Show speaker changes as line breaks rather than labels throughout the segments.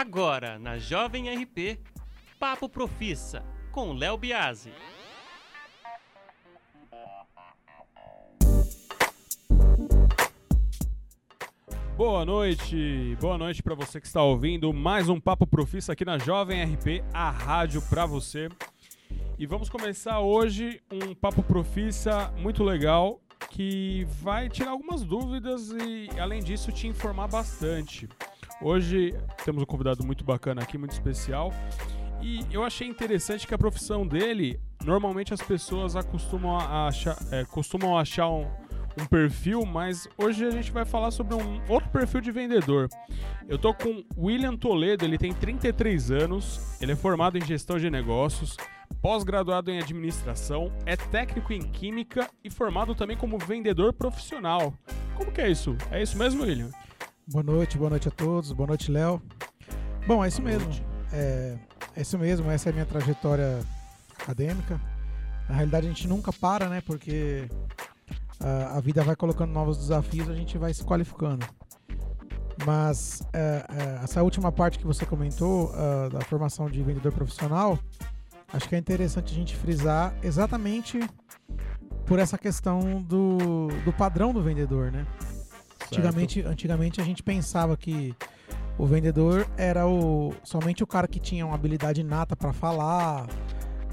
Agora, na Jovem RP, Papo Profissa, com Léo Biasi.
Boa noite, boa noite para você que está ouvindo mais um Papo Profissa aqui na Jovem RP, a rádio para você. E vamos começar hoje um Papo Profissa muito legal que vai tirar algumas dúvidas e, além disso, te informar bastante. Hoje temos um convidado muito bacana aqui, muito especial. E eu achei interessante que a profissão dele, normalmente as pessoas acostumam a achar, é, costumam achar um, um perfil, mas hoje a gente vai falar sobre um outro perfil de vendedor. Eu tô com William Toledo, ele tem 33 anos, ele é formado em gestão de negócios, pós-graduado em administração, é técnico em química e formado também como vendedor profissional. Como que é isso? É isso mesmo, William?
Boa noite, boa noite a todos, boa noite, Léo. Bom, é isso
Boa
mesmo. É, é isso mesmo, essa é a minha trajetória acadêmica. Na realidade, a gente nunca para, né? Porque a, a vida vai colocando novos desafios, a gente vai se qualificando. Mas é, é, essa última parte que você comentou, ah, da formação de vendedor profissional, acho que é interessante a gente frisar exatamente por essa questão do, do padrão do vendedor, né? Antigamente, antigamente a gente pensava que o vendedor era o somente o cara que tinha uma habilidade inata para falar,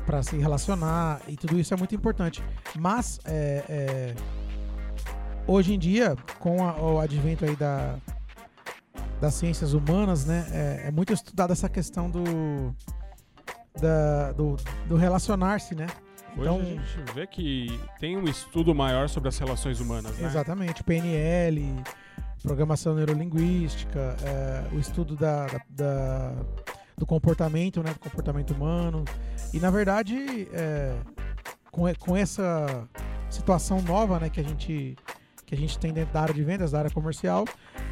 para se relacionar e tudo isso é muito importante. Mas é, é, hoje em dia, com a- o advento aí da, das ciências humanas, né, é, é muito estudada essa questão do do, do relacionar-se, né?
Hoje a gente vê que tem um estudo maior sobre as relações humanas, né?
Exatamente, PNL, programação neurolinguística, é, o estudo da, da- da- do comportamento, né, do comportamento humano. E na verdade, é, com, com essa situação nova, né, que a gente que a gente tem dentro da área de vendas, da área comercial,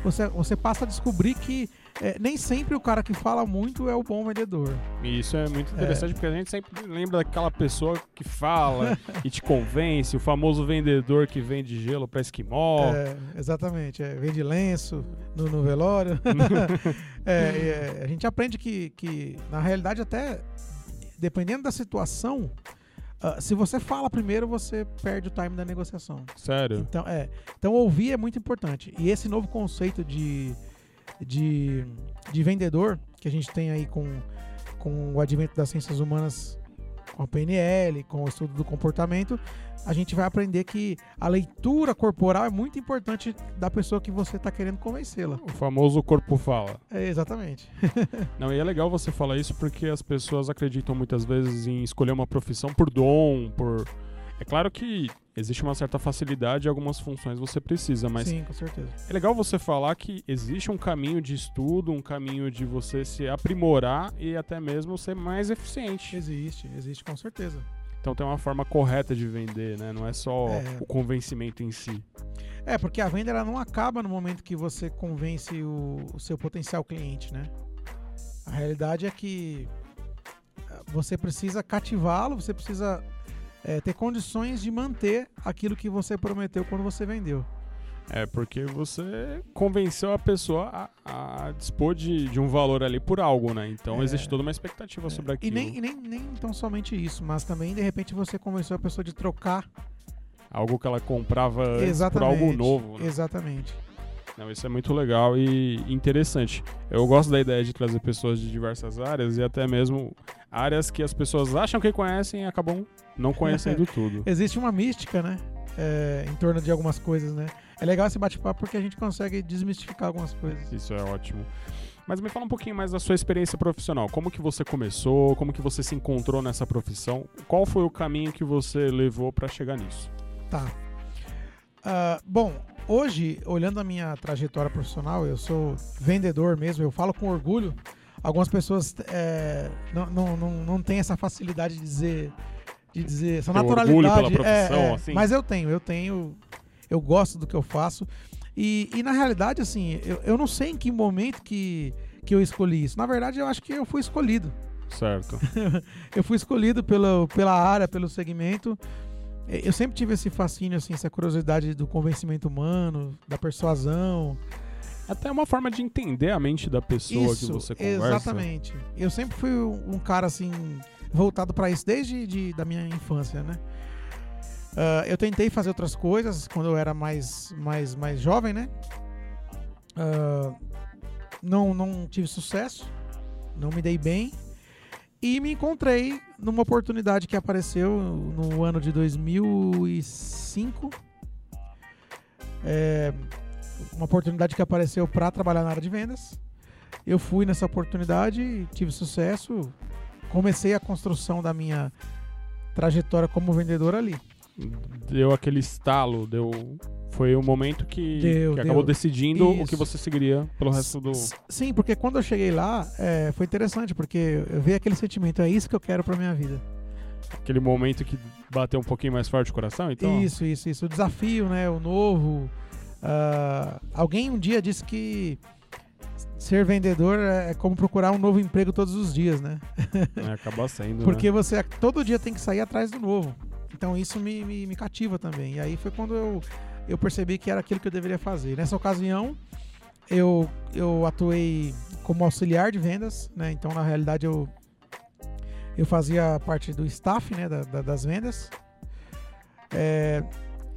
você, você passa a descobrir que é, nem sempre o cara que fala muito é o bom vendedor.
E isso é muito interessante porque a gente sempre lembra daquela pessoa que fala e te convence, o famoso vendedor que vende gelo para esquimó.
É, exatamente, é, vende lenço no, no velório. É, é, a gente aprende que, que, na realidade, até dependendo da situação, ah, se você fala primeiro, você perde o time da negociação.
Sério?
Então, é, então ouvir é muito importante. E esse novo conceito de, de, de vendedor que a gente tem aí com, com o advento das ciências humanas, com a PNL, com o estudo do comportamento, a gente vai aprender que a leitura corporal é muito importante da pessoa que você está querendo convencê-la.
O famoso corpo fala.
É, exatamente.
Não, e é legal você falar isso porque as pessoas acreditam muitas vezes em escolher uma profissão por dom, por. É claro que existe uma certa facilidade e algumas funções você precisa, mas
Sim, com certeza.
é legal você falar que existe um caminho de estudo, um caminho de você se aprimorar e até mesmo ser mais eficiente.
Existe, existe com certeza.
Então tem uma forma correta de vender, né? Não é só
É.
o convencimento em si.
É, porque a venda ela não acaba no momento que você convence o, o seu potencial cliente, né? A realidade é que ah, você precisa cativá-lo, você precisa eh, ter condições de manter aquilo que você prometeu quando você vendeu.
É porque você convenceu a pessoa a, a dispor de, de um valor ali por algo, né? Então
É.
existe toda uma expectativa sobre
E
aquilo.
nem, e nem, nem tão somente isso, mas também de repente você convenceu a pessoa de trocar
Algo que ela comprava por algo novo. Né?
Exatamente.
Não, isso é muito legal e interessante. Eu gosto da ideia de trazer pessoas de diversas áreas e até mesmo áreas que as pessoas acham que conhecem e acabam não conhecendo tudo.
Existe uma mística, né? eh, em torno de algumas coisas, né? É legal esse bate-papo porque a gente consegue desmistificar algumas coisas.
Isso é ótimo. Mas me fala um pouquinho mais da sua experiência profissional. Como que você começou? Como que você se encontrou nessa profissão? Qual foi o caminho que você levou para chegar nisso?
Tá. Ah, bom, hoje, olhando a minha trajetória profissional, eu sou vendedor mesmo, eu falo com orgulho. Algumas pessoas é, não, não, não, não têm essa facilidade de dizer, de dizer essa
Tem
naturalidade.
orgulho pela
é,
profissão,
é,
assim?
Mas eu tenho, eu tenho, eu gosto do que eu faço. E, e na realidade, assim, eu, eu não sei em que momento que, que eu escolhi isso. Na verdade, eu acho que eu fui escolhido.
Certo.
Eu fui escolhido pela, pela área, pelo segmento. Eu sempre tive esse fascínio, assim, essa curiosidade do convencimento humano, da persuasão.
Até uma forma de entender a mente da pessoa
isso,
que você conversa.
exatamente. Eu sempre fui um cara assim voltado para isso desde de, da minha infância, né? Ah, eu tentei fazer outras coisas quando eu era mais mais mais jovem, né? Ah, não não tive sucesso, não me dei bem e me encontrei numa oportunidade que apareceu no ano de 2005. É, uma oportunidade que apareceu para trabalhar na área de vendas. Eu fui nessa oportunidade, tive sucesso, comecei a construção da minha trajetória como vendedor ali.
Deu aquele estalo, deu. Foi o momento que,
Deu,
que acabou decidindo o
Isso.
que você seguiria pelo resto do.
Sim, porque quando eu cheguei lá, é, foi interessante, porque eu vi aquele sentimento, é isso que eu quero pra minha vida.
Aquele momento que bateu um pouquinho mais forte o coração, então.
Isso, isso, isso. O desafio, né? O novo. Ah, alguém um dia disse que ser vendedor é como procurar um novo emprego todos os dias, né?
né, acaba sendo.
Porque
né?
você todo dia tem que sair atrás do novo. Então isso me, me, me cativa também. E aí foi quando eu, eu percebi que era aquilo que eu deveria fazer. Nessa ocasião, eu, eu atuei como auxiliar de vendas, né? Então na realidade eu, eu fazia parte do staff né? da- da- das vendas. É,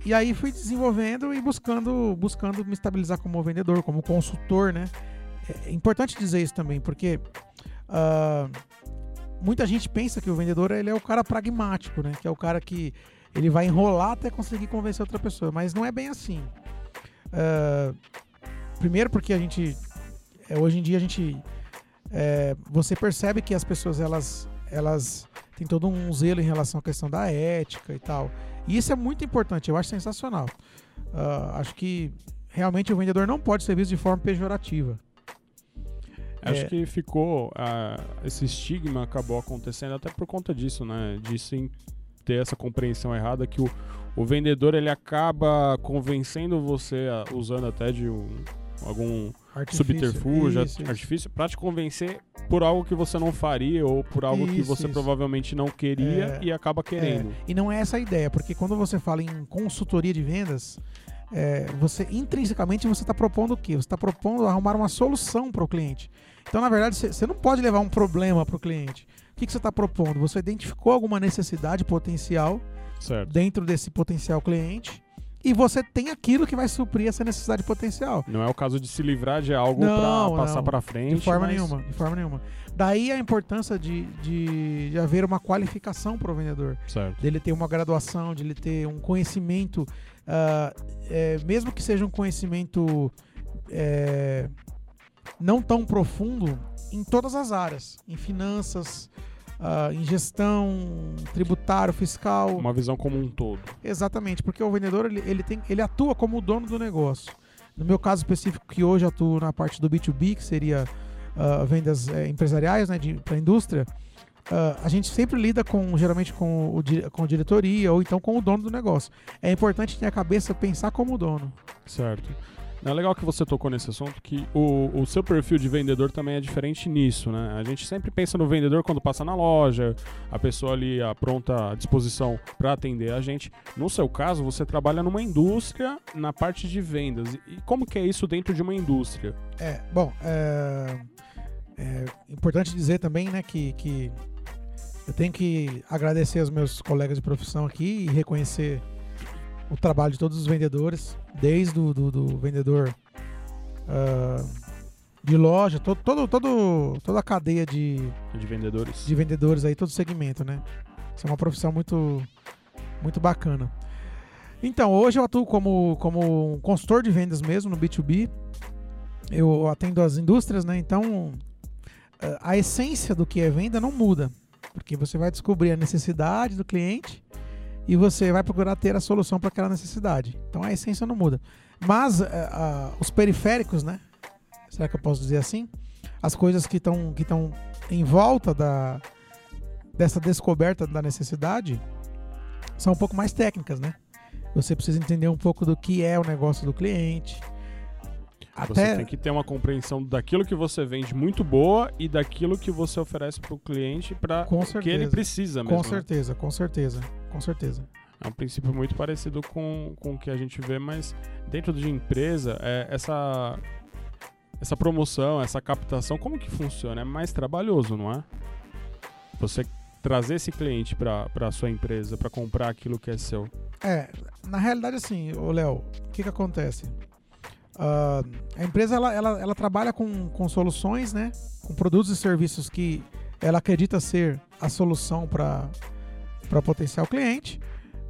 e aí fui desenvolvendo e buscando, buscando me estabilizar como vendedor, como consultor, né? É importante dizer isso também, porque ah, muita gente pensa que o vendedor ele é o cara pragmático, né? Que é o cara que ele vai enrolar até conseguir convencer outra pessoa, mas não é bem assim. Ah, primeiro porque a gente é, hoje em dia a gente é, você percebe que as pessoas elas elas têm todo um zelo em relação à questão da ética e tal. E isso é muito importante, eu acho sensacional. Ah, acho que realmente o vendedor não pode ser visto de forma pejorativa.
Acho
é-
que ficou. ah, esse estigma acabou acontecendo até por conta disso, né? De sim ter essa compreensão errada que o, o vendedor ele acaba convencendo você, a- usando até de um, algum
Artifício.
subterfúgio,
Isso,
artifício, pra te convencer por algo que você não faria ou por algo que
Isso,
você
isso.
provavelmente não queria
É,
e acaba querendo.
E não é essa a ideia, porque quando você fala em consultoria de vendas, é, você intrinsecamente você está propondo o quê? Você está propondo arrumar uma solução para o cliente. Então, na verdade, você não pode levar um problema para o cliente. O que, que você está propondo? Você identificou alguma necessidade potencial
Certo.
dentro desse potencial cliente e você tem aquilo que vai suprir essa necessidade potencial.
Não é o caso de se livrar de algo pra passar pra frente.
De forma
mas-
nenhuma, de forma nenhuma. Daí a importância de, de, de haver uma qualificação para o vendedor
Certo.
dele ter uma graduação, de ele ter um conhecimento, ah, é, mesmo que seja um conhecimento é, não tão profundo, em todas as áreas, em finanças, ah, em gestão, tributário, fiscal.
Uma visão como um todo.
Exatamente, porque o vendedor ele, ele, tem, ele atua como o dono do negócio. No meu caso específico, que hoje atuo na parte do B2B, que seria ah, vendas eh, empresariais né, para a indústria, ah, a gente sempre lida com geralmente com, o, com a diretoria ou então com o dono do negócio. É importante ter a cabeça pensar como o dono.
Certo. É legal que você tocou nesse assunto, que o, o seu perfil de vendedor também é diferente nisso, né? A gente sempre pensa no vendedor quando passa na loja, a pessoa ali à pronta disposição para atender a gente. No seu caso, você trabalha numa indústria na parte de vendas. E como que é isso dentro de uma indústria?
É, bom, é, é importante dizer também, né, que, que eu tenho que agradecer aos meus colegas de profissão aqui e reconhecer o trabalho de todos os vendedores, desde o do, do vendedor ah, de loja, todo, todo, todo, toda a cadeia de,
De vendedores?
de vendedores aí, todo segmento, né? Isso é uma profissão muito, muito bacana. Então, hoje eu atuo como, como um consultor de vendas mesmo no B2B. Eu atendo as indústrias, né? Então, eh, a essência do que é venda não muda. Porque você vai descobrir a necessidade do cliente e você vai procurar ter a solução para aquela necessidade. Então, a essência não muda. Mas eh, os periféricos, né? Será que eu posso dizer assim? As coisas que estão que estão em volta da, dessa descoberta da necessidade são um pouco mais técnicas, né? Você precisa entender um pouco do que é o negócio do cliente.
Você
Até
tem que ter uma compreensão daquilo que você vende muito boa e daquilo que você oferece para o cliente para que ele precisa mesmo.
com
né?
certeza, com certeza, com certeza.
É um princípio muito parecido com, com o que a gente vê, mas dentro de empresa, é, essa essa promoção, essa captação, como que funciona? É mais trabalhoso, não é? Você trazer esse cliente para a sua empresa para comprar aquilo que é seu.
É, na realidade, assim, o Léo, o que, que acontece? Uh, a empresa ela, ela, ela trabalha com, com soluções, né? Com produtos e serviços que ela acredita ser a solução para potencial cliente.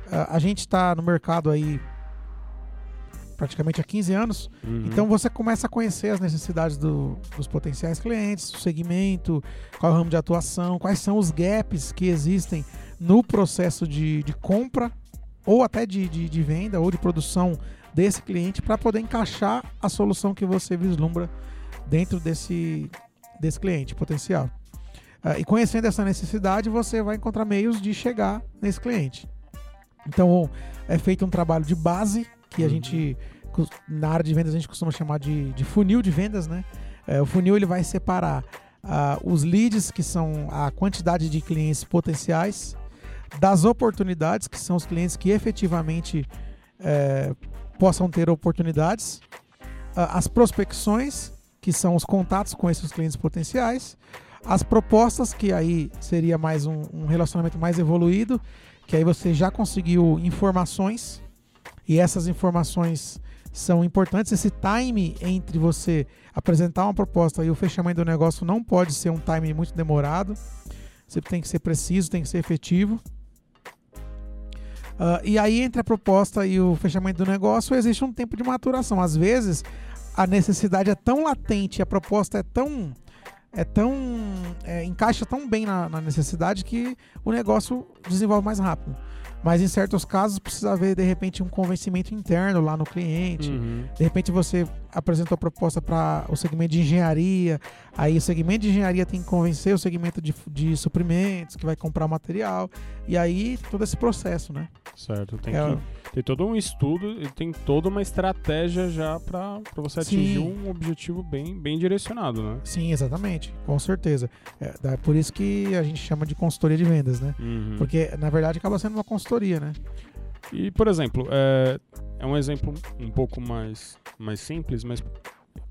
Uh, a gente está no mercado aí praticamente há 15 anos. Uhum. Então você começa a conhecer as necessidades do, dos potenciais clientes, o segmento, qual é o ramo de atuação, quais são os gaps que existem no processo de, de compra ou até de, de, de venda ou de produção desse cliente para poder encaixar a solução que você vislumbra dentro desse, desse cliente potencial. Uh, e conhecendo essa necessidade, você vai encontrar meios de chegar nesse cliente. Então, é feito um trabalho de base que a uhum. gente, na área de vendas, a gente costuma chamar de, de funil de vendas, né? É, o funil ele vai separar uh, os leads, que são a quantidade de clientes potenciais, das oportunidades, que são os clientes que efetivamente é, possam ter oportunidades, uh, as prospecções, que são os contatos com esses clientes potenciais, as propostas, que aí seria mais um, um relacionamento mais evoluído, que aí você já conseguiu informações e essas informações são importantes. Esse time entre você apresentar uma proposta e o fechamento do negócio não pode ser um time muito demorado. Você tem que ser preciso, tem que ser efetivo. Uh, e aí, entre a proposta e o fechamento do negócio, existe um tempo de maturação. Às vezes, a necessidade é tão latente, a proposta é tão. É tão. É, encaixa tão bem na, na necessidade que o negócio desenvolve mais rápido. Mas em certos casos precisa haver, de repente, um convencimento interno lá no cliente. Uhum. De repente você apresentou a proposta para o segmento de engenharia, aí o segmento de engenharia tem que convencer o segmento de, de suprimentos, que vai comprar o material, e aí todo esse processo, né?
Certo, tem é, que tem todo um estudo e tem toda uma estratégia já para você atingir Sim. um objetivo bem, bem direcionado, né?
Sim, exatamente, com certeza. É, é por isso que a gente chama de consultoria de vendas, né? Uhum. Porque, na verdade, acaba sendo uma consultoria, né?
E, por exemplo, é, é um exemplo um pouco mais, mais simples, mas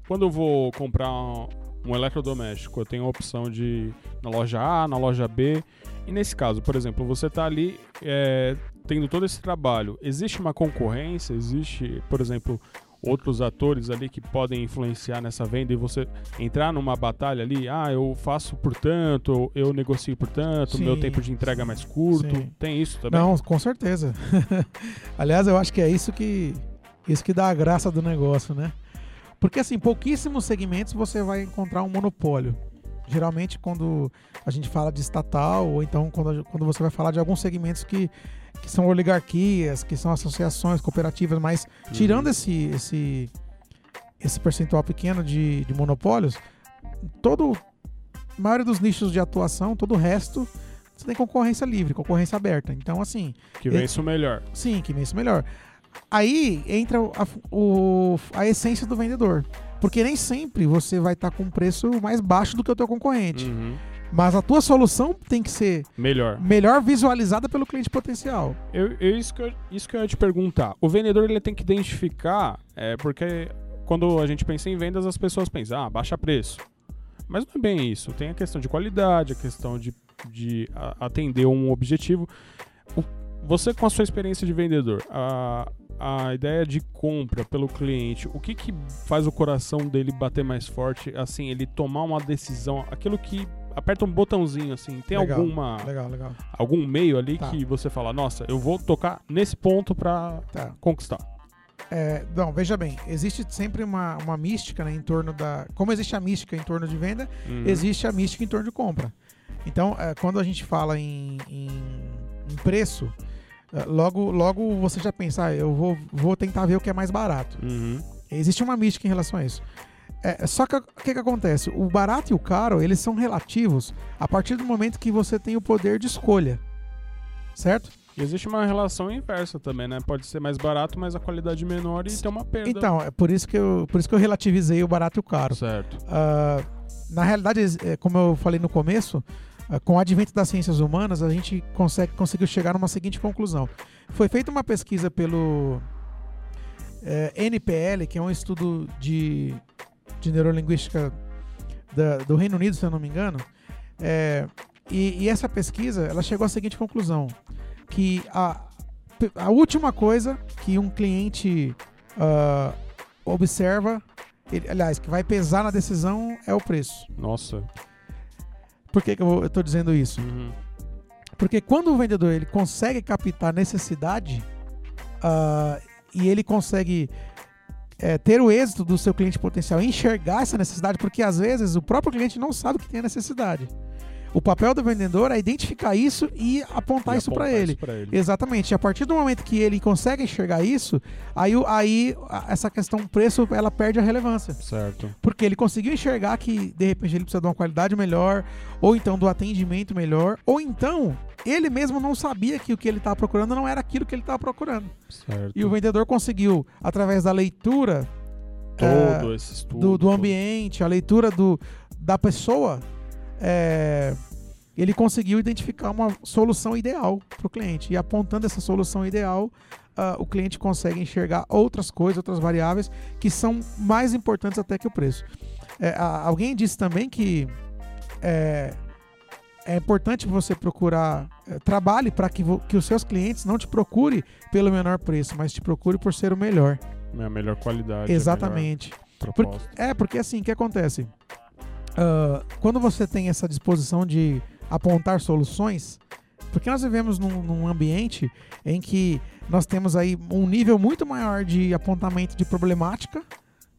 quando eu vou comprar um eletrodoméstico, eu tenho a opção de na loja A, na loja B. E nesse caso, por exemplo, você está ali é, tendo todo esse trabalho. Existe uma concorrência? Existe, por exemplo, outros atores ali que podem influenciar nessa venda e você entrar numa batalha ali, ah, eu faço por tanto, eu negocio por tanto, sim, meu tempo de entrega é mais curto. Sim. Tem isso também?
Não, com certeza. Aliás, eu acho que é isso que isso que dá a graça do negócio, né? Porque assim, pouquíssimos segmentos você vai encontrar um monopólio. Geralmente quando a gente fala de estatal ou então quando, quando você vai falar de alguns segmentos que que são oligarquias, que são associações, cooperativas, mas uhum. tirando esse, esse, esse percentual pequeno de, de monopólios, todo a maioria dos nichos de atuação, todo o resto, você tem concorrência livre, concorrência aberta. Então, assim.
Que vem isso melhor.
Sim, que vem isso melhor. Aí entra a, o, a essência do vendedor. Porque nem sempre você vai estar tá com um preço mais baixo do que o teu concorrente. Uhum. Mas a tua solução tem que ser
melhor,
melhor visualizada pelo cliente potencial.
Eu, eu, isso, que eu, isso que eu ia te perguntar. O vendedor ele tem que identificar, é, porque quando a gente pensa em vendas, as pessoas pensam, ah, baixa preço. Mas não é bem isso. Tem a questão de qualidade, a questão de, de atender um objetivo. Você, com a sua experiência de vendedor, a, a ideia de compra pelo cliente, o que, que faz o coração dele bater mais forte, assim, ele tomar uma decisão, aquilo que aperta um botãozinho assim. Tem legal, alguma
legal, legal.
algum meio ali tá. que você fala, nossa, eu vou tocar nesse ponto para tá. conquistar.
É, não, veja bem, existe sempre uma, uma mística né, em torno da. Como existe a mística em torno de venda, uhum. existe a mística em torno de compra. Então, é, quando a gente fala em, em, em preço, é, logo, logo você já pensa, ah, eu vou, vou tentar ver o que é mais barato. Uhum. Existe uma mística em relação a isso. É, só que o que, que acontece? O barato e o caro, eles são relativos a partir do momento que você tem o poder de escolha. Certo?
E existe uma relação inversa também, né? Pode ser mais barato, mas a qualidade menor e ter uma perda.
Então, é por isso que eu, por isso que eu relativizei o barato e o caro.
Certo.
Uh, na realidade, é, como eu falei no começo, uh, com o advento das ciências humanas, a gente consegue, conseguiu chegar numa seguinte conclusão. Foi feita uma pesquisa pelo é, NPL, que é um estudo de de neurolinguística da- do Reino Unido, se eu não me engano. É, e, e essa pesquisa ela chegou à seguinte conclusão: que a, a última coisa que um cliente ah, observa, ele- aliás, que vai pesar na decisão é o preço.
Nossa.
Por que, que eu estou dizendo isso?
Uhum.
Porque quando o vendedor ele consegue captar necessidade ah, e ele consegue é, ter o êxito do seu cliente potencial, enxergar essa necessidade, porque às vezes o próprio cliente não sabe que tem a necessidade. O papel do vendedor é identificar isso e apontar
E
isso para ele.
ele.
Exatamente. E a partir do momento que ele consegue enxergar isso, aí, aí essa questão preço ela perde a relevância.
Certo.
Porque ele conseguiu enxergar que de repente ele precisa de uma qualidade melhor, ou então do atendimento melhor, ou então ele mesmo não sabia que o que ele estava procurando não era aquilo que ele estava procurando.
Certo.
E o vendedor conseguiu, através da leitura
Todo
é,
esse estudo.
do, do ambiente, a leitura do, da pessoa, é, ele conseguiu identificar uma solução ideal para o cliente. E apontando essa solução ideal, ah, o cliente consegue enxergar outras coisas, outras variáveis que são mais importantes até que o preço. É, a- alguém disse também que é, é importante você procurar é, trabalhe para que, que os seus clientes não te procurem pelo menor preço, mas te procure por ser o melhor.
É a melhor qualidade.
Exatamente. Porque-. É, porque assim, o que acontece? Ah, quando você tem essa disposição de apontar soluções, porque nós vivemos num, num ambiente em que nós temos aí um nível muito maior de apontamento de problemática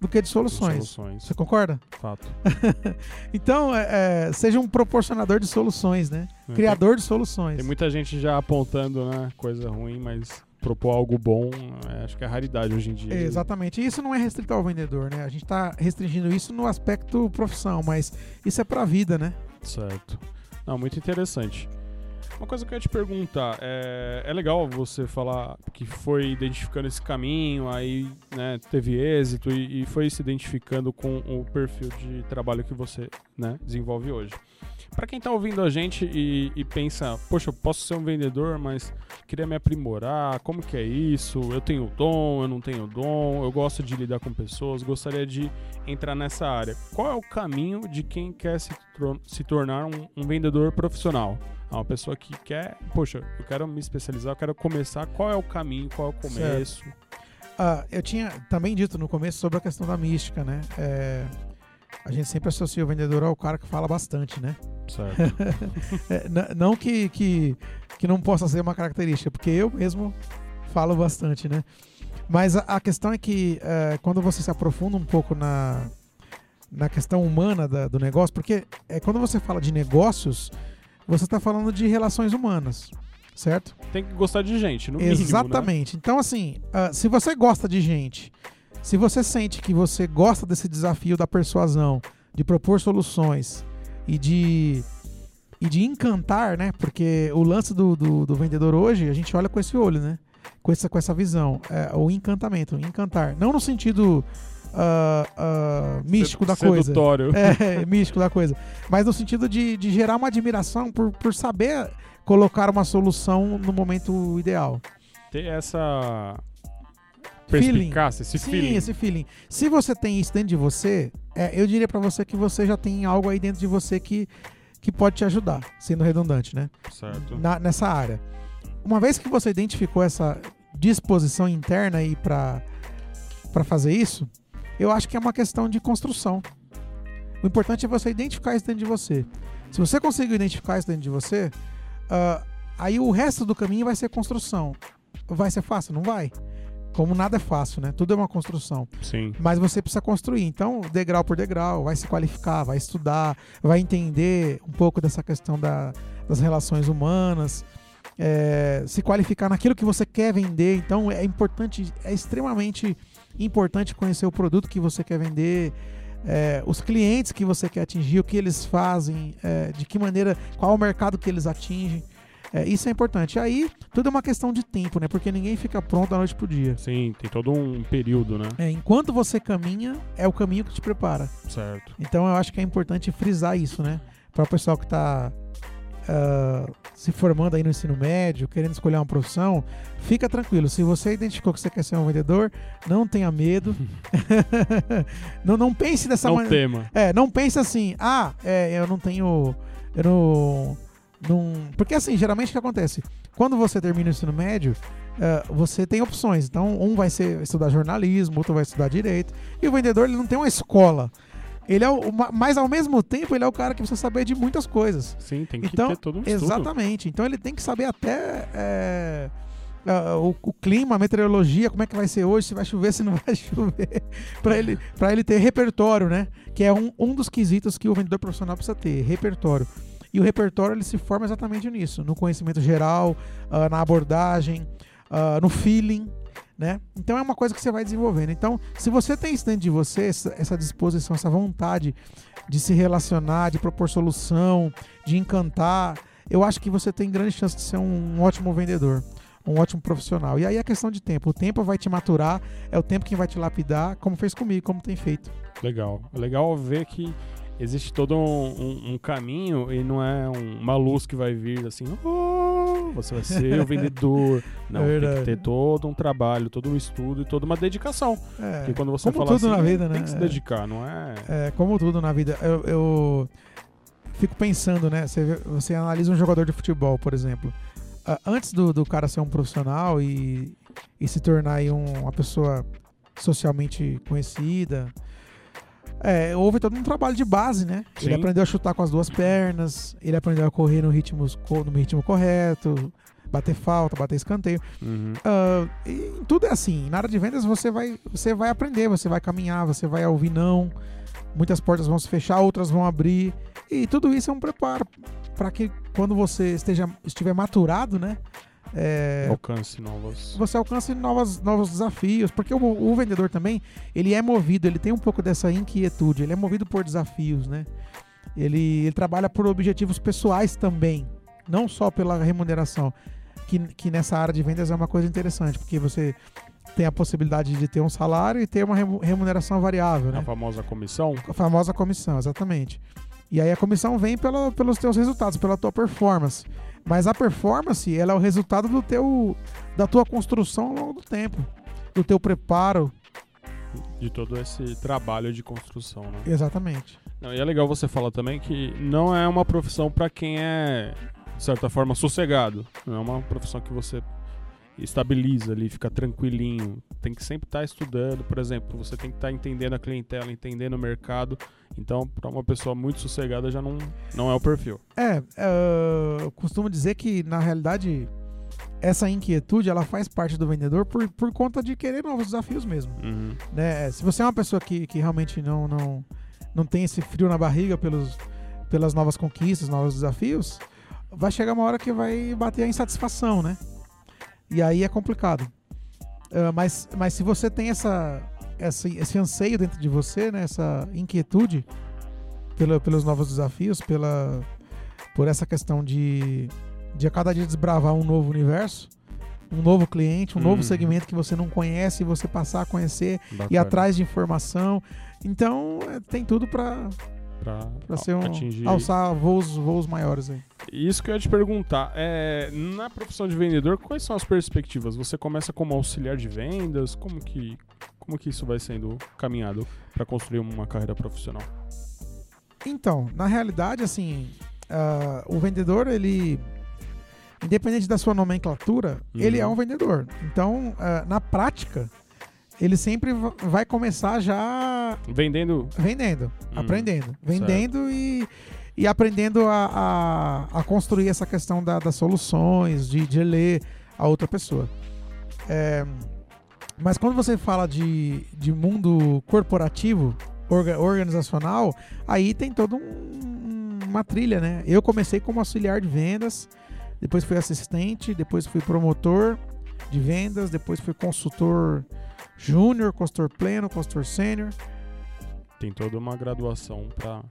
do que de soluções.
Soluções.
Você concorda?
Fato.
Então, é, é, seja um proporcionador de soluções, né?
É,
Criador de soluções.
Tem muita gente já apontando, né? Coisa ruim, mas propor algo bom, é, acho que é raridade hoje em dia.
É, Exatamente. E isso não é restrito ao vendedor, né? A gente está restringindo isso no aspecto profissão, mas isso é para a vida, né?
Certo. Não, muito interessante. Uma coisa que eu ia te perguntar, é, é legal você falar que foi identificando esse caminho, aí né, teve êxito e, e foi se identificando com o perfil de trabalho que você né, desenvolve hoje. Para quem tá ouvindo a gente e, e pensa, poxa, eu posso ser um vendedor, mas queria me aprimorar, como que é isso? Eu tenho dom, eu não tenho dom, eu gosto de lidar com pessoas, gostaria de entrar nessa área. Qual é o caminho de quem quer se, se tornar um, um vendedor profissional? Ah, Uma pessoa que quer, poxa, eu quero me especializar, eu quero começar. Qual é o caminho, qual é o começo?
Ah, eu tinha também dito no começo sobre a questão da mística, né? É, a gente sempre associa o vendedor ao cara que fala bastante, né?
Certo.
É, não que, que, que não possa ser uma característica, porque eu mesmo falo bastante, né? Mas a, a questão é que é, quando você se aprofunda um pouco na, na questão humana da- do negócio, porque é, quando você fala de negócios, você está falando de relações humanas, certo?
Tem que gostar de gente, no mínimo, né?
Exatamente. Então, assim, ah, se você gosta de gente, se você sente que você gosta desse desafio da persuasão, de propor soluções e de, e de encantar, né? Porque o lance do, do, do vendedor hoje, a gente olha com esse olho, né? Com essa, com essa visão. É, o encantamento, encantar. Não no sentido ah, ah, místico da coisa.
Sedutório.
É, místico da coisa. Mas no sentido de, de gerar uma admiração por, por saber colocar uma solução no momento ideal.
Ter essa
Feeling.
esse
Sim,
feeling.
esse feeling. Se você tem isso dentro de você, é, eu diria pra você que você já tem algo aí dentro de você que, que pode te ajudar, sendo redundante, né?
Certo.
Na- nessa área. Uma vez que você identificou essa disposição interna aí pra para fazer isso, eu acho que é uma questão de construção. O importante é você identificar isso dentro de você. Se você conseguir identificar isso dentro de você, ah, aí o resto do caminho vai ser construção. Vai ser fácil? Não vai. Como nada é fácil, né? Tudo é uma construção.
Sim.
Mas você precisa construir. Então, degrau por degrau, vai se qualificar, vai estudar, vai entender um pouco dessa questão da- das relações humanas, é, se qualificar naquilo que você quer vender. Então, é importante, é extremamente importante conhecer o produto que você quer vender, é, os clientes que você quer atingir, o que eles fazem, é, de que maneira, qual o mercado que eles atingem. É, isso é importante. Aí, tudo é uma questão de tempo, né? Porque ninguém fica pronto da noite pro dia.
Sim, tem todo um período, né?
É, enquanto você caminha, é o caminho que te prepara.
Certo.
Então eu acho que é importante frisar isso, né? Para o pessoal que está uh, se formando aí no ensino médio, querendo escolher uma profissão, fica tranquilo. Se você identificou que você quer ser um vendedor, não tenha medo. não, não pense dessa
maneira.
Não tema. É, não pense assim, ah, é, eu não tenho. Eu não, não. Porque assim, geralmente o que acontece? Quando você termina o ensino médio, uh, você tem opções. Então, um vai ser estudar jornalismo, outro vai estudar direito. E o vendedor ele não tem uma escola. Ele é o, mas ao mesmo tempo ele é o cara que precisa saber de muitas coisas.
Sim, tem que então, ter todo um estudo.
Exatamente. Então ele tem que saber até é, o, o, clima, a meteorologia, como é que vai ser hoje, se vai chover, se não vai chover, para ele, ele ter repertório, né? Que é um, um dos quesitos que o vendedor profissional precisa ter, repertório. E o repertório ele se forma exatamente nisso, no conhecimento geral, uh, na abordagem, uh, no feeling, né? Então é uma coisa que você vai desenvolvendo. Então, se você tem isso dentro de você, essa, disposição, essa vontade de se relacionar, de propor solução, de encantar, eu acho que você tem grande chance de ser um ótimo vendedor, um ótimo profissional. E aí é questão de tempo. O tempo vai te maturar, é o tempo que vai te lapidar, como fez comigo, como tem feito.
Legal. Legal ver que existe todo um, um, um caminho e não é um, uma luz que vai vir assim, oh, você vai ser o vendedor. Não, é tem que ter todo um trabalho, todo um estudo e toda uma dedicação. É, Porque quando você
como
fala
tudo
assim,
na vida, né?
tem que se é. dedicar, não é?
É, como tudo na vida. Eu, eu fico pensando, né? Você, você analisa um jogador de futebol, por exemplo. Antes do, do cara ser um profissional e, e se tornar um, uma pessoa socialmente conhecida, é, houve todo um trabalho de base, né? Sim. Ele aprendeu a chutar com as duas pernas, ele aprendeu a correr no ritmo, no ritmo correto, bater falta, bater escanteio. Uhum. Uh, e tudo é assim. Na área de vendas você vai, você vai aprender, você vai caminhar, você vai ouvir não. Muitas portas vão se fechar, outras vão abrir. E tudo isso é um preparo para que quando você esteja, estiver maturado, né?
É, alcance novas.
Você alcance novas, novos desafios, porque o, o, vendedor também ele é movido, ele tem um pouco dessa inquietude, ele é movido por desafios, né? Ele, ele trabalha por objetivos pessoais também, não só pela remuneração, que, que nessa área de vendas é uma coisa interessante, porque você tem a possibilidade de ter um salário e ter uma remuneração variável, né?
A famosa comissão?
A famosa comissão, exatamente. E aí a comissão vem pela, pelos teus resultados, pela tua performance. Mas a performance, ela é o resultado do teu da tua construção ao longo do tempo, do teu preparo,
de todo esse trabalho de construção, né?
Exatamente.
Não, e é legal você falar também que não é uma profissão para quem é de certa forma sossegado. Não é uma profissão que você estabiliza ali, fica tranquilinho. Tem que sempre estar tá estudando, por exemplo, você tem que estar tá entendendo a clientela, entendendo o mercado. Então, para uma pessoa muito sossegada já não, não é o perfil.
É, é, eu costumo dizer que na realidade essa inquietude ela faz parte do vendedor por, por conta de querer novos desafios mesmo. Uhum. Né? Se você é uma pessoa que, que realmente não, não, não tem esse frio na barriga pelos, pelas novas conquistas, novos desafios, vai chegar uma hora que vai bater a insatisfação, né? E aí é complicado. Uh, mas, mas se você tem essa, essa, esse anseio dentro de você, né, essa inquietude pela, pelos novos desafios, pela, por essa questão de, de a cada dia desbravar um novo universo, um novo cliente, um hum. novo segmento que você não conhece e você passar a conhecer e atrás de informação. Então, é, tem tudo para para ser um, atingir... alçar voos, voos maiores aí.
Isso que eu ia te perguntar. É, na profissão de vendedor, quais são as perspectivas? Você começa como auxiliar de vendas? Como que, como que isso vai sendo caminhado para construir uma carreira profissional?
Então, na realidade, assim, uh, o vendedor, ele, independente da sua nomenclatura, uhum. ele é um vendedor. Então, uh, na prática, ele sempre vai começar já.
Vendendo.
Vendendo, hum, aprendendo. Vendendo e, e aprendendo a, a, a, construir essa questão da, das soluções, de, de ler a outra pessoa. É, mas quando você fala de, de mundo corporativo, orga, organizacional, aí tem toda um, uma trilha, né? Eu comecei como auxiliar de vendas, depois fui assistente, depois fui promotor de vendas, depois fui consultor júnior, consultor pleno, consultor sênior.
Tem toda uma graduação para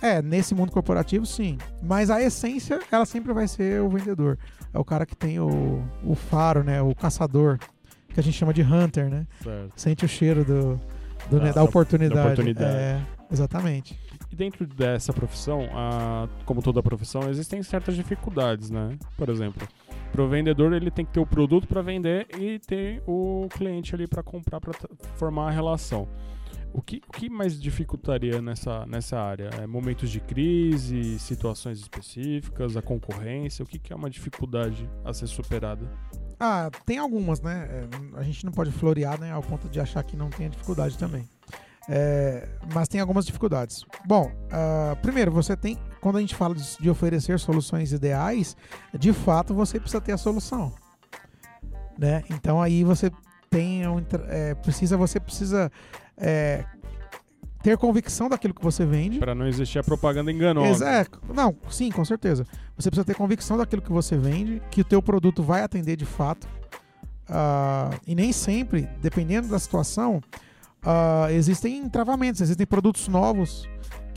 é, nesse mundo corporativo, sim. Mas a essência, ela sempre vai ser o vendedor. É o cara que tem o, o faro, né? O caçador, que a gente chama de hunter, né? Certo. Sente o cheiro do, do né, da, da, oportunidade. Da oportunidade. É, Exatamente.
E dentro dessa profissão, a- como toda profissão, existem certas dificuldades, né? Por exemplo, para o vendedor ele tem que ter o produto para vender e ter o cliente ali para comprar para formar a relação. O que, o que mais dificultaria nessa, nessa área? É momentos de crise, situações específicas, a concorrência? O que, que é uma dificuldade a ser superada?
Ah, tem algumas, né? É, A gente não pode florear, né? Ao ponto de achar que não tenha dificuldade também. É, mas tem algumas dificuldades. Bom, ah, primeiro, você tem. Quando a gente fala de, de oferecer soluções ideais, de fato você precisa ter a solução. Né? Então aí você tem. um é, precisa, você precisa é, ter convicção daquilo que você vende.
Para não existir a propaganda enganosa.
Exato. Não, sim, com certeza. Você precisa ter convicção daquilo que você vende, que o teu produto vai atender de fato. Ah, e nem sempre, dependendo da situação, ah, existem travamentos, existem produtos novos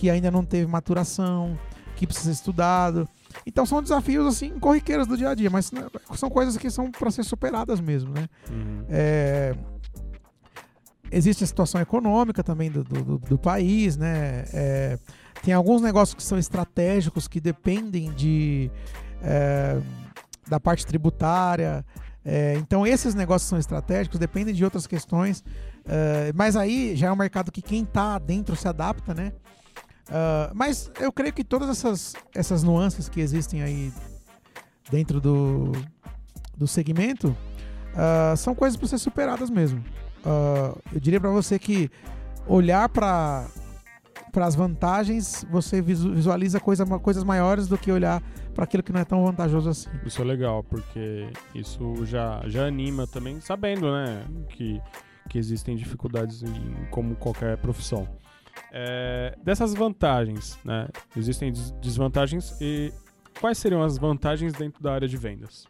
que ainda não teve maturação, que precisa ser estudado. Então são desafios assim corriqueiros do dia a dia, mas né, são coisas que são para ser superadas mesmo, né?
Uhum.
É, existe a situação econômica também do, do, do- país, né? É, tem alguns negócios que são estratégicos que dependem de é, da parte tributária. É, então esses negócios são estratégicos, dependem de outras questões. É, mas aí já é um mercado que quem está dentro se adapta, né? Ah, mas eu creio que todas essas, essas nuances que existem aí dentro do, do segmento ah, são coisas para ser superadas mesmo. Ah, eu diria para você que olhar para para as vantagens, você visu- visualiza coisa, coisas maiores do que olhar para aquilo que não é tão vantajoso assim.
Isso é legal, porque isso já, já anima também, sabendo, né, que, que existem dificuldades em como qualquer profissão. É, dessas vantagens, né, existem des- desvantagens e quais seriam as vantagens dentro da área de vendas?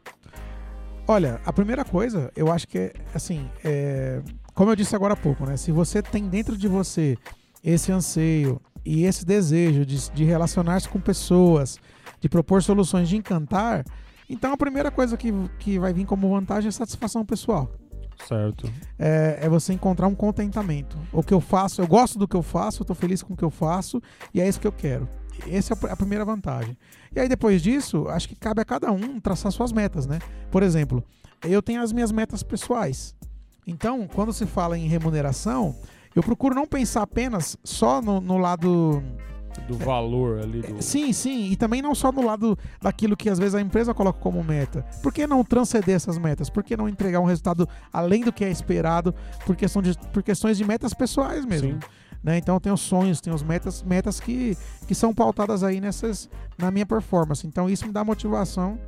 Olha, a primeira coisa, eu acho que é assim, é, como eu disse agora há pouco, né? Se você tem dentro de você esse anseio e esse desejo de, de relacionar-se com pessoas, de propor soluções, de encantar, então a primeira coisa que, que vai vir como vantagem é a satisfação pessoal.
Certo.
É, é você encontrar um contentamento. O que eu faço, eu gosto do que eu faço, eu tô feliz com o que eu faço e é isso que eu quero. Essa é a primeira vantagem. E aí depois disso, acho que cabe a cada um traçar suas metas, né? Por exemplo, eu tenho as minhas metas pessoais. Então, quando se fala em remuneração, eu procuro não pensar apenas só no, no lado
Do valor ali do.
Sim, sim, e também não só no lado daquilo que às vezes a empresa coloca como meta. Por que não transcender essas metas? Por que não entregar um resultado além do que é esperado por, questão de, por questões de metas pessoais mesmo?
Sim.
Né? Então eu tenho sonhos, tenho as metas, metas que, que são pautadas aí nessas na minha performance. Então isso me dá motivação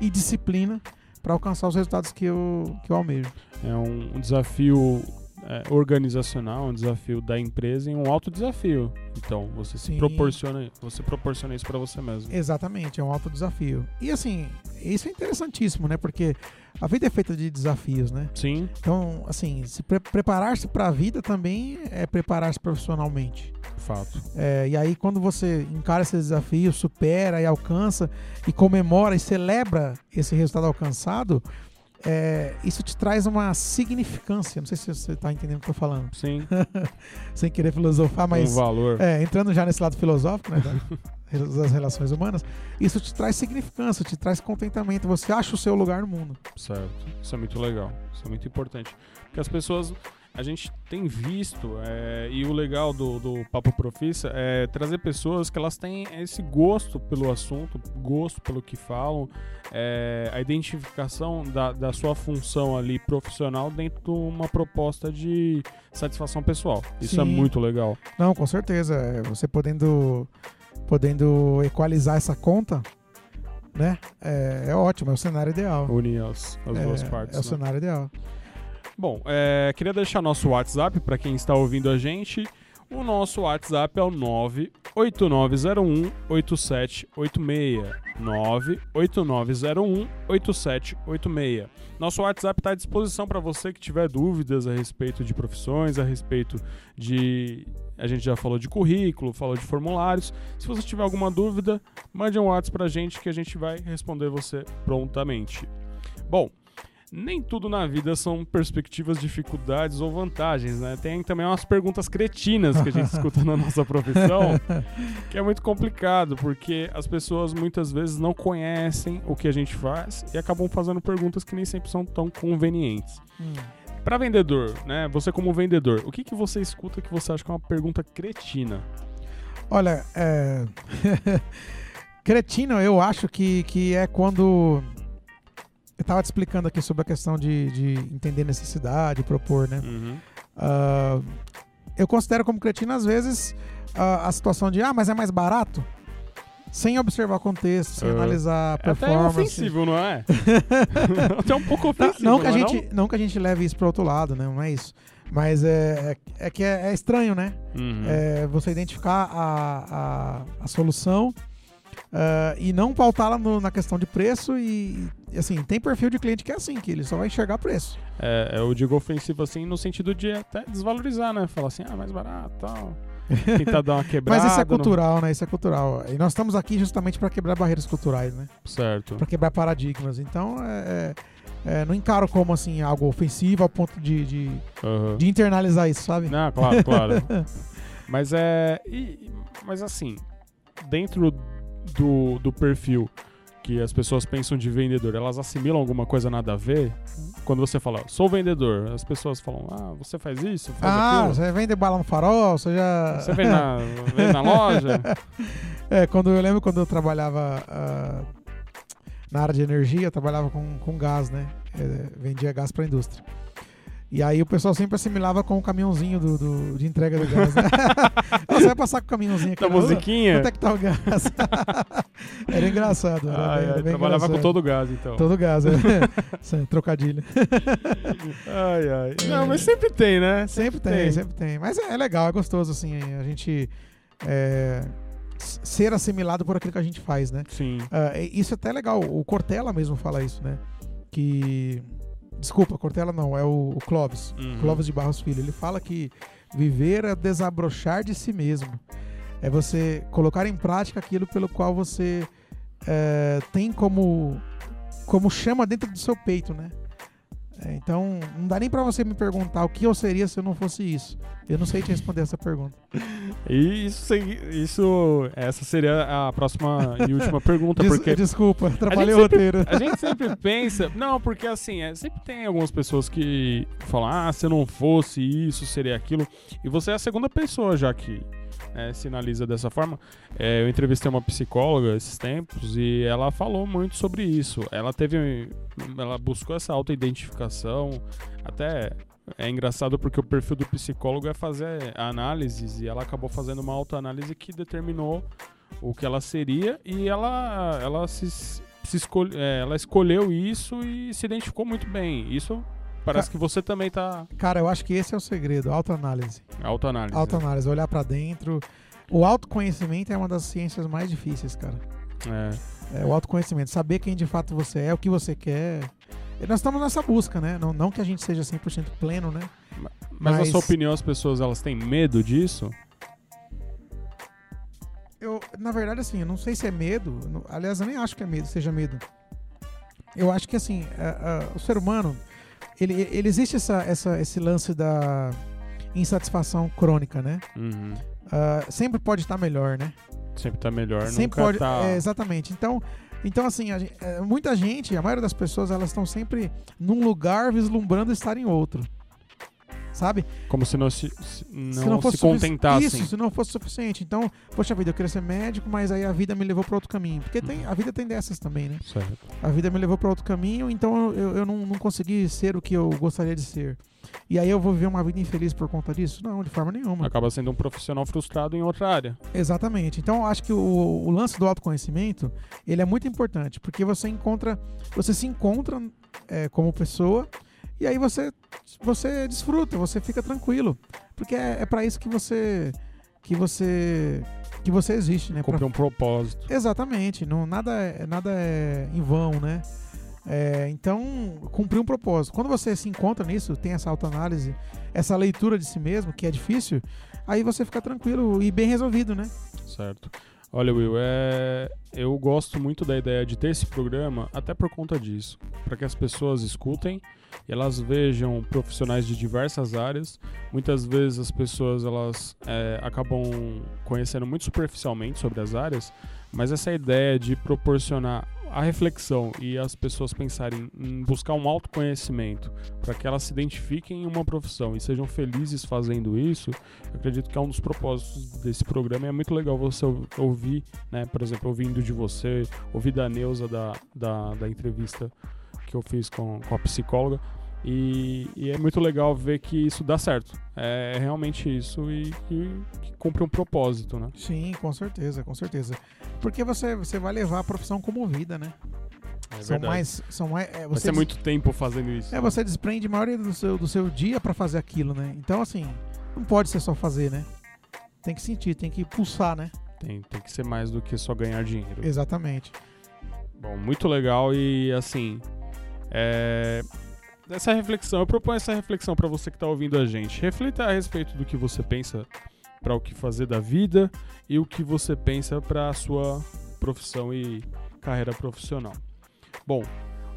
e disciplina para alcançar os resultados que eu, que eu almejo.
É um desafio é, organizacional, um desafio da empresa e um alto desafio. Então, você se
Sim.
proporciona, você proporciona isso para você mesmo.
Exatamente, é um alto desafio. E assim, isso é interessantíssimo, né? Porque a vida é feita de desafios, né?
Sim,
Então, assim, se pre- preparar-se para a vida também é preparar-se profissionalmente.
fato.
É, e aí, quando você encara esse desafio, supera e alcança, e comemora e celebra esse resultado alcançado, é, isso te traz uma significância. Não sei se você está entendendo o que eu tô falando,
Sim,
sem querer filosofar, mas
um valor.
é, entrando já nesse lado filosófico, né, da- das relações humanas, isso te traz significância, te traz contentamento. Você acha o seu lugar no mundo.
Certo. Isso é muito legal. Isso é muito importante. Porque as pessoas. A gente tem visto, é, e o legal do, do Papo Profissa é trazer pessoas que elas têm esse gosto pelo assunto, gosto pelo que falam, é, a identificação da, da sua função ali profissional dentro de uma proposta de satisfação pessoal. Isso é
Sim.
muito legal.
Não, com certeza. é, Você podendo, podendo equalizar essa conta, né? É, é ótimo, é o cenário ideal.
Unir as, as
é,
duas partes.
É o
né?
cenário ideal.
Bom, é, queria deixar nosso WhatsApp para quem está ouvindo a gente. O nosso WhatsApp é o 989018786. 989018786. Nosso WhatsApp está à disposição para você que tiver dúvidas a respeito de profissões, a respeito de. A gente já falou de currículo, falou de formulários. Se você tiver alguma dúvida, mande um WhatsApp para a gente que a gente vai responder você prontamente. Bom, nem tudo na vida são perspectivas, dificuldades ou vantagens, né? Tem também umas perguntas cretinas que a gente escuta na nossa profissão, que é muito complicado, porque as pessoas muitas vezes não conhecem o que a gente faz e acabam fazendo perguntas que nem sempre são tão convenientes.
Hum.
Para vendedor, né? Você como vendedor, o que, que você escuta que você acha que é uma pergunta cretina?
Olha, é... cretino eu acho que, que é quando eu tava te explicando aqui sobre a questão de, de entender necessidade, propor, né?
Uhum.
Uh, eu considero como cretino, às vezes, uh, a situação de, ah, mas é mais barato? Sem observar o contexto, sem
Uh,
analisar a
É até
performance.
ofensivo, não é? até um pouco
Não,
ofensivo.
não que a
não é
gente, não que a gente leve isso pro outro lado, né? Não é isso. Mas é, é, é que é, é estranho, né?
não? Uhum.
É você identificar a, a, a solução ah, e não pautá-la na questão de preço e, assim, tem perfil de cliente que é assim, que ele só vai enxergar preço.
É, eu digo ofensivo assim no sentido de até desvalorizar, né? Falar assim, ah, mais barato tal. Tentar dar uma quebrada.
Mas isso é
no-
cultural, né? Isso é cultural. E nós estamos aqui justamente para quebrar barreiras culturais, né?
Certo.
Para quebrar paradigmas. Então, é, é, é, não encaro como assim algo ofensivo ao ponto de, de,
Aham.
de internalizar isso, sabe?
Não, claro, claro. mas é. e- mas assim, dentro do, do perfil que as pessoas pensam de vendedor, elas assimilam alguma coisa nada a ver? Quando você fala, sou vendedor, as pessoas falam, ah, você faz isso, faz
Ah,
aquilo.
você vende bala no farol, você já.
Você vem na, vem na loja?
É, quando eu lembro quando eu trabalhava ah, na área de energia, eu trabalhava com, com gás, né? É, vendia gás para a indústria. E aí o pessoal sempre assimilava com o caminhãozinho do, do- de entrega do gás. Né? Você vai passar com o caminhãozinho aqui
Da
na rua?
musiquinha?
Quanto é que tá o gás? era engraçado. Era
Ai,
bem-
ai,
bem
trabalhava com
engraçado.
todo o gás, então.
Todo gás, é. Sim, trocadilho.
Ai, ai. Não, mas sempre tem, né?
Sempre tem, sempre tem. Mas é, é legal, é gostoso, assim, a gente é, ser assimilado por aquilo que a gente faz, né?
Sim.
Ah, e isso é até legal. O Cortella mesmo fala isso, né? Que. Desculpa, Cortella não, é o, o Clóvis.
Uhum.
Clóvis de Barros Filho. Ele fala que viver é desabrochar de si mesmo. É você colocar em prática aquilo pelo qual você é, tem como, como chama dentro do seu peito, né? É, então, não dá nem pra você me perguntar o que eu seria se eu não fosse isso. Eu não sei te responder essa pergunta.
E isso, isso, essa seria a próxima e última pergunta,
Des-
porque
Desculpa, trabalhei o roteiro.
a gente sempre pensa, não, porque assim, é, sempre tem algumas pessoas que falam, ah, se eu não fosse isso, seria aquilo, e você é a segunda pessoa já que né, sinaliza dessa forma. É, eu entrevistei uma psicóloga esses tempos e ela falou muito sobre isso. Ela teve, ela buscou essa autoidentificação, até é engraçado porque o perfil do psicólogo é fazer análises e ela acabou fazendo uma autoanálise que determinou o que ela seria e ela ela se, se escolhe, é, ela escolheu isso e se identificou muito bem. Isso parece que você também tá
Cara, eu acho que esse é o segredo, autoanálise.
autoanálise.
Autoanálise, olhar pra dentro. O autoconhecimento é uma das ciências mais difíceis, cara.
É.
É o autoconhecimento, saber quem de fato você é, o que você quer. E nós estamos nessa busca, né? Não, não que a gente seja 100% pleno, né?
Mas, na
Mas-
sua opinião as pessoas elas têm medo disso?
Eu, na verdade, assim, eu não sei se é medo. aliás, eu nem acho que é medo, seja medo. Eu acho que, assim, a- a- o ser humano, ele, ele existe essa, essa, esse lance da insatisfação crônica, né?
Uhum.
Ah, sempre pode estar melhor, né?
Sempre tá melhor,
sempre pode.
tá...
é, exatamente. Então, então assim, a é, muita gente, a maioria das pessoas, elas estão sempre num lugar vislumbrando estar em outro. Sabe?
Como se não se, se- não
se
se,
não fosse sufici-
contentassem.
Isso, se não fosse suficiente. Então, poxa vida, eu queria ser médico, mas aí a vida me levou para outro caminho. Porque tem, a vida tem dessas também, né?
Certo.
A vida me levou para outro caminho, então eu, eu, não, não consegui ser o que eu gostaria de ser. E aí eu vou viver uma vida infeliz por conta disso? Não, de forma nenhuma.
Acaba sendo um profissional frustrado em outra área.
Exatamente. Então, eu acho que o, o lance do autoconhecimento, ele é muito importante, porque você encontra, você se encontra é, como pessoa e aí você, você desfruta, você fica tranquilo, porque é, é para isso que você, que você, que você existe, né? Pra-
Cumprir um propósito.
Exatamente. Não, nada, é, nada é em vão, né? É, então, cumprir um propósito. Quando você se encontra nisso, tem essa autoanálise, essa leitura de si mesmo, que é difícil, aí você fica tranquilo e bem resolvido, né?
Certo. Olha, Will, é... eu gosto muito da ideia de ter esse programa até por conta disso, para que as pessoas escutem e elas vejam profissionais de diversas áreas. Muitas vezes as pessoas elas é, acabam conhecendo muito superficialmente sobre as áreas, mas essa ideia de proporcionar a reflexão e as pessoas pensarem em buscar um autoconhecimento para que elas se identifiquem em uma profissão e sejam felizes fazendo isso, eu acredito que é um dos propósitos desse programa. E é muito legal você ouvir, né, por exemplo, ouvindo de você, ouvir da Neuza da, da, da entrevista que eu fiz com, com a psicóloga. E, e, é muito legal ver que isso dá certo. É realmente isso e, que cumpre um propósito, né?
Sim, com certeza, com certeza. Porque você, você vai levar a profissão como vida, né?
É
são
verdade.
mais, são mais. É,
Vai
você
ser muito tempo fazendo isso.
É, você desprende a maioria do seu, do seu dia pra fazer aquilo, né? Então, assim, não pode ser só fazer, né? Tem que sentir, tem que pulsar, né?
Tem, tem que ser mais do que só ganhar dinheiro.
Exatamente.
Bom, muito legal e assim. É... Essa reflexão, eu proponho essa reflexão para você que tá ouvindo a gente. Reflita a respeito do que você pensa para o que fazer da vida e o que você pensa para a sua profissão e carreira profissional. Bom,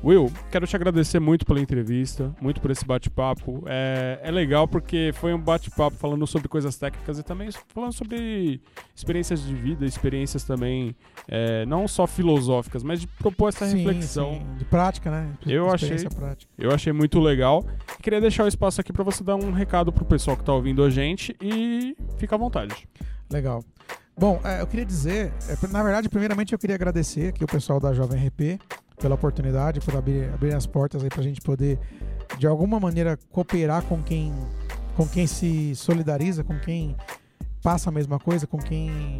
Will, quero te agradecer muito pela entrevista, muito por esse bate-papo. É, é legal porque foi um bate-papo falando sobre coisas técnicas e também falando sobre experiências de vida, experiências também é, não só filosóficas, mas de propor essa
Sim,
reflexão.
sim, De prática, né?
Eu achei-
prática.
Eu achei muito legal. Queria deixar o espaço aqui para você dar um recado pro pessoal que tá ouvindo a gente e fica à vontade.
Legal. Bom, é, eu queria dizer, é, na verdade, primeiramente eu queria agradecer aqui o pessoal da Jovem RP pela oportunidade, por abrir, abrir as portas aí pra gente poder, de alguma maneira, cooperar com quem, com quem se solidariza, com quem passa a mesma coisa, com quem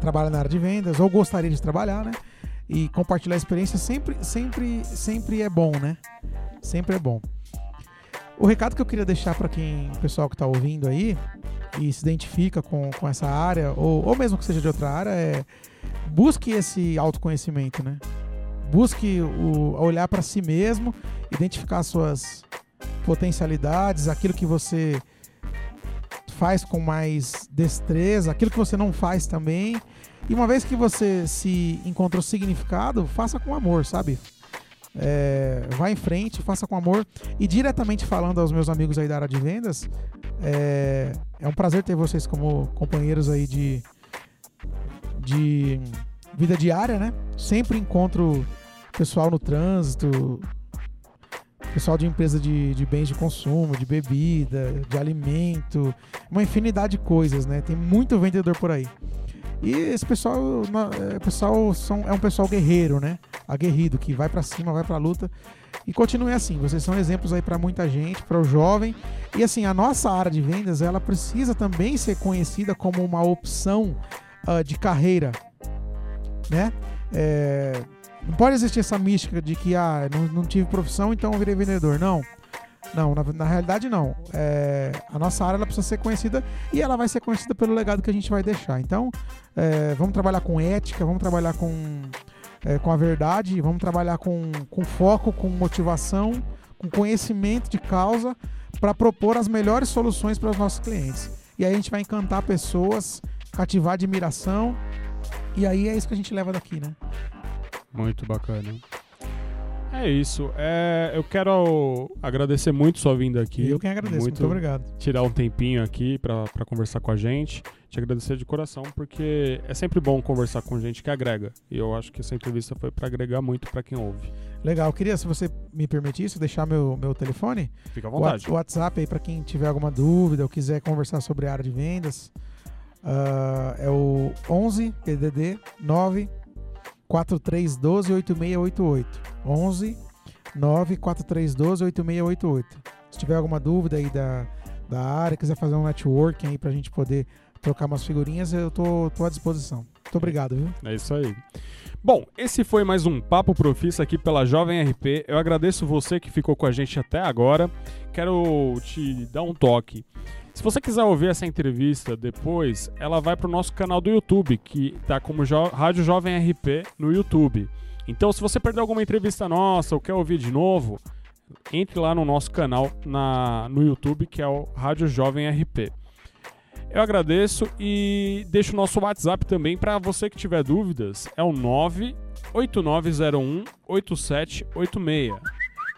trabalha na área de vendas ou gostaria de trabalhar, né? E compartilhar a experiência sempre, sempre, sempre é bom, né? Sempre é bom. O recado que eu queria deixar para quem, pessoal que tá ouvindo aí, e se identifica com, com essa área, ou, ou mesmo que seja de outra área, é busque esse autoconhecimento, né? Busque o, olhar para si mesmo, identificar suas potencialidades, aquilo que você faz com mais destreza, aquilo que você não faz também. E uma vez que você se encontrou significado, faça com amor, sabe? É, vá em frente, faça com amor. E diretamente falando aos meus amigos aí da área de vendas, é, é um prazer ter vocês como companheiros aí de, de vida diária, né? Sempre encontro pessoal no trânsito, pessoal de empresa de, de bens de consumo, de bebida, de alimento, uma infinidade de coisas, né? Tem muito vendedor por aí. E esse pessoal, é, pessoal são, é um pessoal guerreiro, né? Aguerrido, que vai pra cima, vai pra luta. E continue assim, vocês são exemplos aí pra muita gente, para o jovem. E assim, a nossa área de vendas, ela precisa também ser conhecida como uma opção ah, de carreira, né? É, não pode existir essa mística de que ah, não, não tive profissão, então eu virei vendedor. Não. Não, na, na realidade não. É, a nossa área ela precisa ser conhecida e ela vai ser conhecida pelo legado que a gente vai deixar. Então, é, vamos trabalhar com ética, vamos trabalhar com, é, com a verdade, vamos trabalhar com, com foco, com motivação, com conhecimento de causa para propor as melhores soluções para os nossos clientes. E aí a gente vai encantar pessoas, cativar admiração. E aí é isso que a gente leva daqui, né?
Muito bacana. É isso. É, eu quero agradecer muito sua vinda aqui.
eu quem agradeço. Muito, obrigado.
Tirar um tempinho aqui pra conversar com a gente. Te agradecer de coração, porque é sempre bom conversar com gente que agrega. E eu acho que essa entrevista foi pra agregar muito pra quem ouve.
Legal. Eu queria, se você me permitisse, deixar meu, meu telefone.
Fica à vontade.
O WhatsApp aí para quem tiver alguma dúvida ou quiser conversar sobre a área de vendas. Ah, é o 11 PDD 9 4312 8688. 11 9 4312 8688. Se tiver alguma dúvida aí da, da área, quiser fazer um networking aí pra gente poder trocar umas figurinhas, eu tô, tô à disposição. Muito obrigado, viu?
É isso aí. Bom, esse foi mais um Papo Profissa aqui pela Jovem RP. Eu agradeço você que ficou com a gente até agora. Quero te dar um toque. Se você quiser ouvir essa entrevista depois, ela vai para o nosso canal do YouTube, que tá como Jo- Rádio Jovem RP no YouTube. Então, se você perdeu alguma entrevista nossa ou quer ouvir de novo, entre lá no nosso canal na, no YouTube, que é o Rádio Jovem RP. Eu agradeço e deixo o nosso WhatsApp também para você que tiver dúvidas. É o 98901 8786.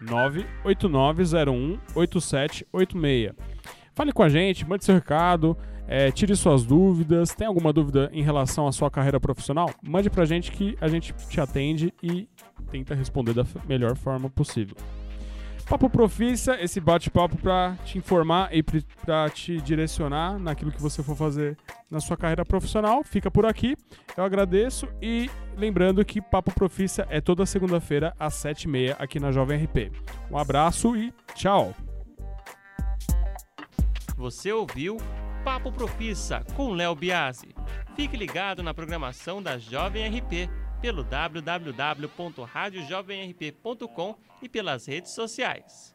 98901 8786. Fale com a gente, mande seu recado, é, tire suas dúvidas. Tem alguma dúvida em relação à sua carreira profissional? Mande pra gente que a gente te atende e tenta responder da melhor forma possível. Papo Profícia, esse bate-papo para te informar e para te direcionar naquilo que você for fazer na sua carreira profissional. Fica por aqui. Eu agradeço e lembrando que Papo Profícia é toda segunda-feira às 7h30 aqui na Jovem RP. Um abraço e tchau!
Você ouviu Papo Profissa com Léo Biasi. Fique ligado na programação da Jovem RP pelo www.radiojovemrp.com e pelas redes sociais.